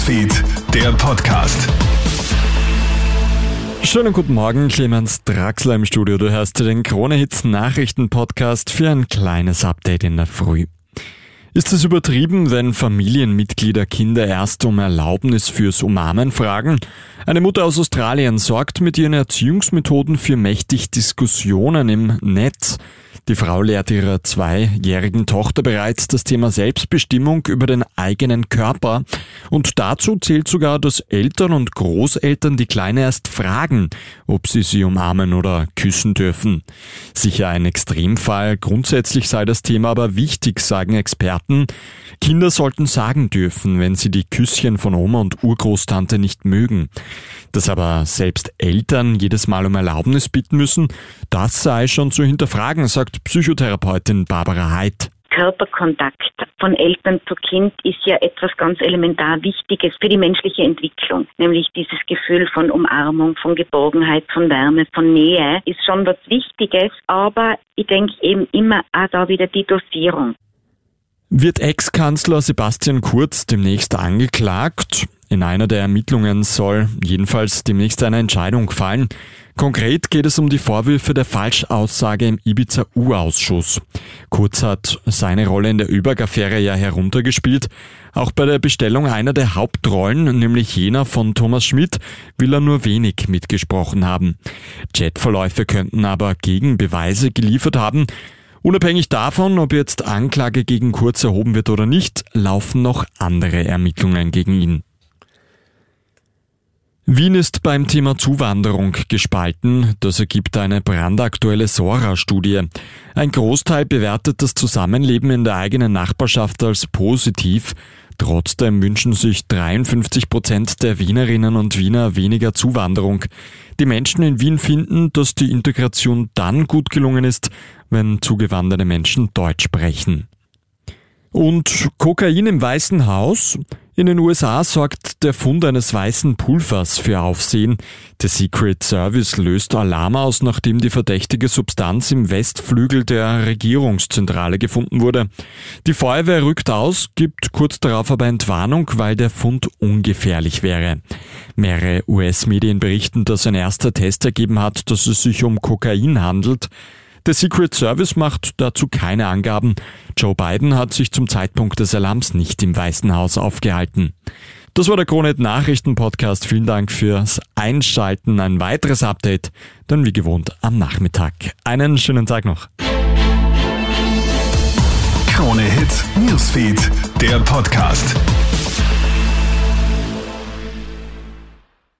Newsfeed, der Podcast. Schönen guten Morgen, Clemens Draxler im Studio. Du hörst den Krone-Hits Nachrichten-Podcast für ein kleines Update in der Früh. Ist es übertrieben, wenn Familienmitglieder Kinder erst um Erlaubnis fürs Umarmen fragen? Eine Mutter aus Australien sorgt mit ihren Erziehungsmethoden für mächtig Diskussionen im Netz. Die Frau lehrt ihrer zweijährigen Tochter bereits das Thema Selbstbestimmung über den eigenen Körper. Und dazu zählt sogar, dass Eltern und Großeltern die Kleine erst fragen, ob sie sie umarmen oder küssen dürfen. Sicher ein Extremfall. Grundsätzlich sei das Thema aber wichtig, sagen Experten. Kinder sollten sagen dürfen, wenn sie die Küsschen von Oma und Urgroßtante nicht mögen. Dass aber selbst Eltern jedes Mal um Erlaubnis bitten müssen, das sei schon zu hinterfragen, sagt Psychotherapeutin Barbara Heid. Körperkontakt von Eltern zu Kind ist ja etwas ganz elementar Wichtiges für die menschliche Entwicklung. Nämlich dieses Gefühl von Umarmung, von Geborgenheit, von Wärme, von Nähe ist schon was Wichtiges. Aber ich denke eben immer auch da wieder die Dosierung. Wird Ex-Kanzler Sebastian Kurz demnächst angeklagt? In einer der Ermittlungen soll jedenfalls demnächst eine Entscheidung fallen. Konkret geht es um die Vorwürfe der Falschaussage im Ibiza-U-Ausschuss. Kurz hat seine Rolle in der Überg-Affäre ja heruntergespielt. Auch bei der Bestellung einer der Hauptrollen, nämlich jener von Thomas Schmidt, will er nur wenig mitgesprochen haben. Chatverläufe könnten aber Gegenbeweise geliefert haben. Unabhängig davon, ob jetzt Anklage gegen Kurz erhoben wird oder nicht, laufen noch andere Ermittlungen gegen ihn. Wien ist beim Thema Zuwanderung gespalten. Das ergibt eine brandaktuelle Sora-Studie. Ein Großteil bewertet das Zusammenleben in der eigenen Nachbarschaft als positiv. Trotzdem wünschen sich 53 Prozent der Wienerinnen und Wiener weniger Zuwanderung. Die Menschen in Wien finden, dass die Integration dann gut gelungen ist, wenn zugewanderte Menschen Deutsch sprechen. Und Kokain im Weißen Haus? In den USA sorgt der Fund eines weißen Pulvers für Aufsehen. Der Secret Service löst Alarm aus, nachdem die verdächtige Substanz im Westflügel der Regierungszentrale gefunden wurde. Die Feuerwehr rückt aus, gibt kurz darauf aber Entwarnung, weil der Fund ungefährlich wäre. Mehrere US-Medien berichten, dass ein erster Test ergeben hat, dass es sich um Kokain handelt. Der Secret Service macht dazu keine Angaben. Joe Biden hat sich zum Zeitpunkt des Alarms nicht im Weißen Haus aufgehalten. Das war der Kronet Nachrichten Podcast. Vielen Dank fürs Einschalten. Ein weiteres Update dann wie gewohnt am Nachmittag. Einen schönen Tag noch. Krone Hits, Newsfeed, der Podcast.